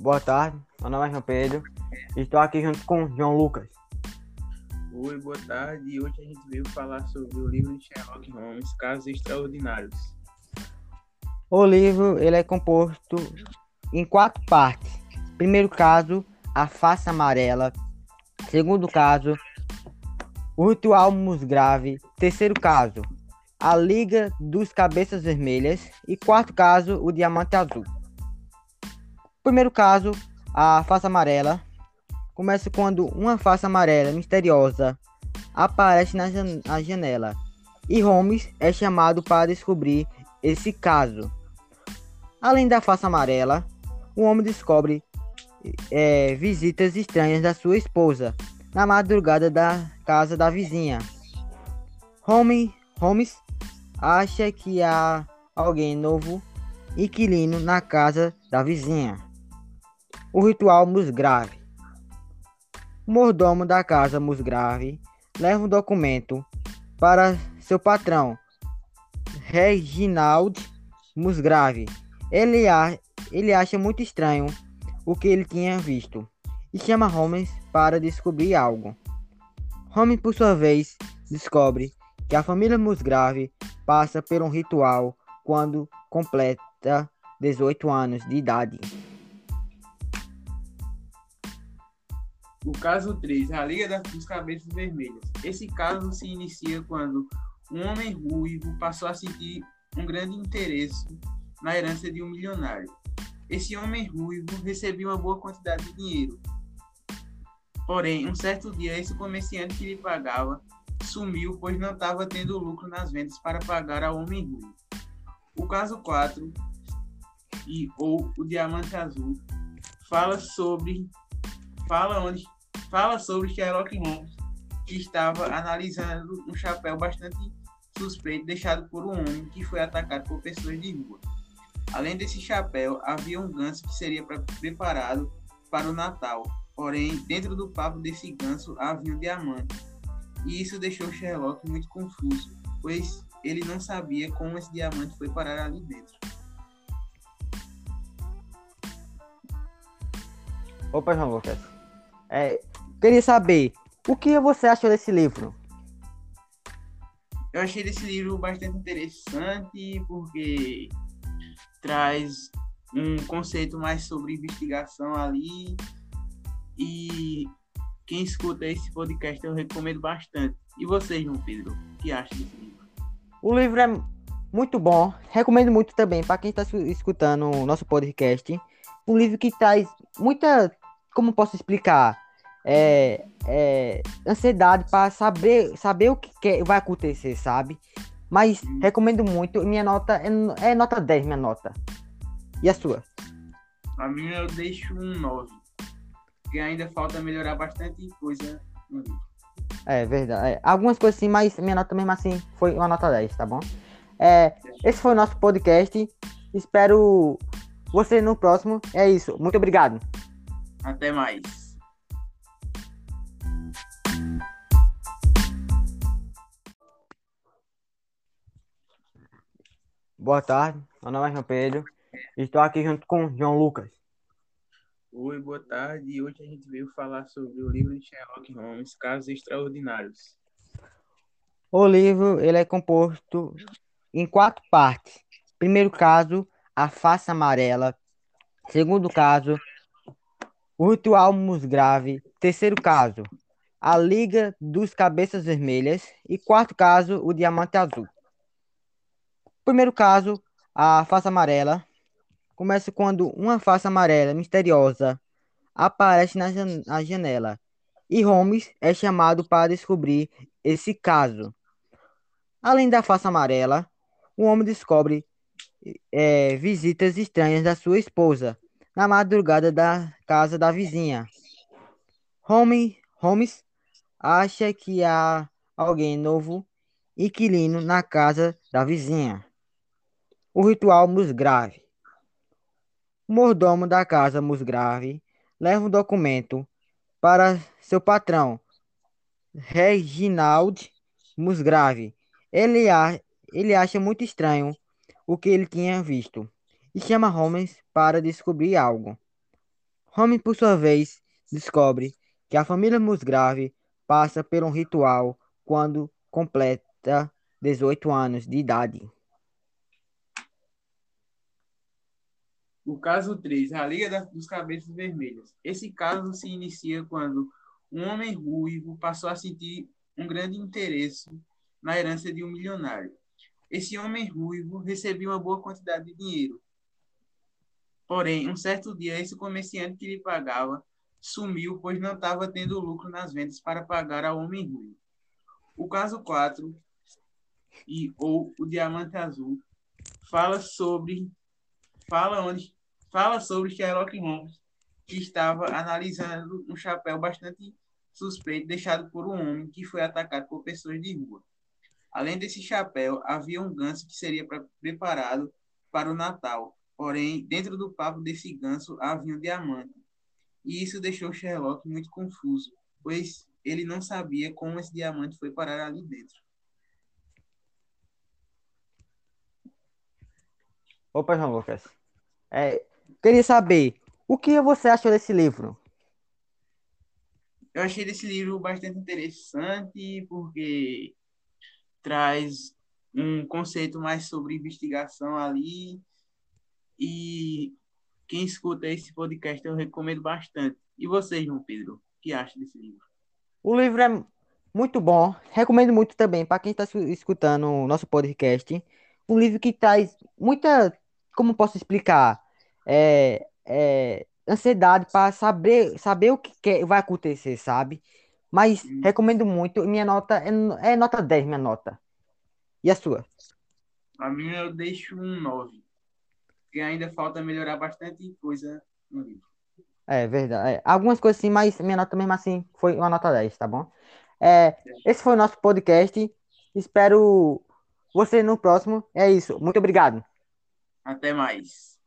Boa tarde, meu nome é João Pedro. Estou aqui junto com João Lucas. Oi, boa tarde. Hoje a gente veio falar sobre o livro de Sherlock Holmes, Casos Extraordinários. O livro ele é composto em quatro partes. Primeiro caso, a face amarela. Segundo caso, o ritual musgrave. Terceiro caso, a liga dos cabeças vermelhas. E quarto caso, o diamante azul. Primeiro caso, a face amarela. Começa quando uma face amarela misteriosa aparece na, jan na janela. E Holmes é chamado para descobrir esse caso. Além da face amarela, o homem descobre é, visitas estranhas da sua esposa na madrugada da casa da vizinha. Holmes, Holmes acha que há alguém novo inquilino na casa da vizinha. O ritual Musgrave. O mordomo da casa Musgrave leva um documento para seu patrão, Reginald Musgrave. Ele, a, ele acha muito estranho o que ele tinha visto e chama Holmes para descobrir algo. Holmes, por sua vez, descobre que a família Musgrave passa por um ritual quando completa 18 anos de idade. O caso 3, a Liga dos Cabeças Vermelhas. Esse caso se inicia quando um homem ruivo passou a sentir um grande interesse na herança de um milionário. Esse homem ruivo recebia uma boa quantidade de dinheiro. Porém, um certo dia, esse comerciante que lhe pagava sumiu, pois não estava tendo lucro nas vendas para pagar ao homem ruivo. O caso 4, e, ou o Diamante Azul, fala sobre fala onde fala sobre Sherlock Holmes que estava analisando um chapéu bastante suspeito deixado por um homem que foi atacado por pessoas de rua. Além desse chapéu, havia um ganso que seria preparado para o Natal. Porém, dentro do papo desse ganso havia um diamante. E isso deixou Sherlock muito confuso, pois ele não sabia como esse diamante foi parar ali dentro. Opa, João Lucas. É, queria saber, o que você achou desse livro? Eu achei esse livro bastante interessante, porque traz um conceito mais sobre investigação ali. E quem escuta esse podcast eu recomendo bastante. E você, João Pedro, o que acha desse livro? O livro é muito bom, recomendo muito também para quem está escutando o nosso podcast. Um livro que traz muita, como posso explicar, é, é, ansiedade para saber, saber o que, que vai acontecer, sabe? Mas recomendo muito. Minha nota é, é nota 10, minha nota. E a sua? A minha eu deixo um 9. Porque ainda falta melhorar bastante coisa no livro. É verdade. É, algumas coisas sim, mas minha nota mesmo assim foi uma nota 10, tá bom? É, esse foi o nosso podcast. Espero você no próximo. É isso. Muito obrigado. Até mais. Boa tarde, meu nome é João Pedro. Estou aqui junto com João Lucas. Oi, boa tarde. Hoje a gente veio falar sobre o livro de Sherlock Holmes, Casos Extraordinários. O livro ele é composto em quatro partes. Primeiro caso, a face amarela. Segundo caso, o ritual musgrave. Terceiro caso, a liga dos cabeças vermelhas. E quarto caso, o diamante azul. Primeiro caso, a face amarela. Começa quando uma face amarela misteriosa aparece na, jan na janela. E Holmes é chamado para descobrir esse caso. Além da face amarela, o homem descobre é, visitas estranhas da sua esposa na madrugada da casa da vizinha. Holmes, Holmes acha que há alguém novo inquilino na casa da vizinha. O ritual Musgrave. O mordomo da casa Musgrave leva um documento para seu patrão, Reginald Musgrave. Ele, a, ele acha muito estranho o que ele tinha visto e chama Holmes para descobrir algo. Holmes, por sua vez, descobre que a família Musgrave passa por um ritual quando completa 18 anos de idade. O caso 3, a Liga dos Cabeças Vermelhas. Esse caso se inicia quando um homem ruivo passou a sentir um grande interesse na herança de um milionário. Esse homem ruivo recebia uma boa quantidade de dinheiro. Porém, um certo dia, esse comerciante que lhe pagava sumiu, pois não estava tendo lucro nas vendas para pagar ao homem ruivo. O caso 4, e, ou o Diamante Azul, fala sobre fala onde fala sobre Sherlock Holmes que estava analisando um chapéu bastante suspeito deixado por um homem que foi atacado por pessoas de rua. Além desse chapéu, havia um ganso que seria preparado para o Natal. Porém, dentro do papo desse ganso havia um diamante. E isso deixou Sherlock muito confuso, pois ele não sabia como esse diamante foi parar ali dentro. Opa, João Lucas. É, queria saber, o que você achou desse livro? Eu achei esse livro bastante interessante porque traz um conceito mais sobre investigação ali e quem escuta esse podcast eu recomendo bastante. E você, João Pedro, o que acha desse livro? O livro é muito bom, recomendo muito também para quem está escutando o nosso podcast. Um livro que traz muita, como posso explicar, é, é, ansiedade para saber, saber o que que vai acontecer, sabe? Mas Hum. recomendo muito. Minha nota é, é nota 10, minha nota. E a sua? A minha eu deixo um 9, porque ainda falta melhorar bastante coisa no livro. É verdade. é, algumas coisas sim, mas minha nota mesmo assim foi uma nota 10, tá bom? É, esse foi o nosso podcast. Espero você no próximo. É isso. Muito obrigado. Até mais.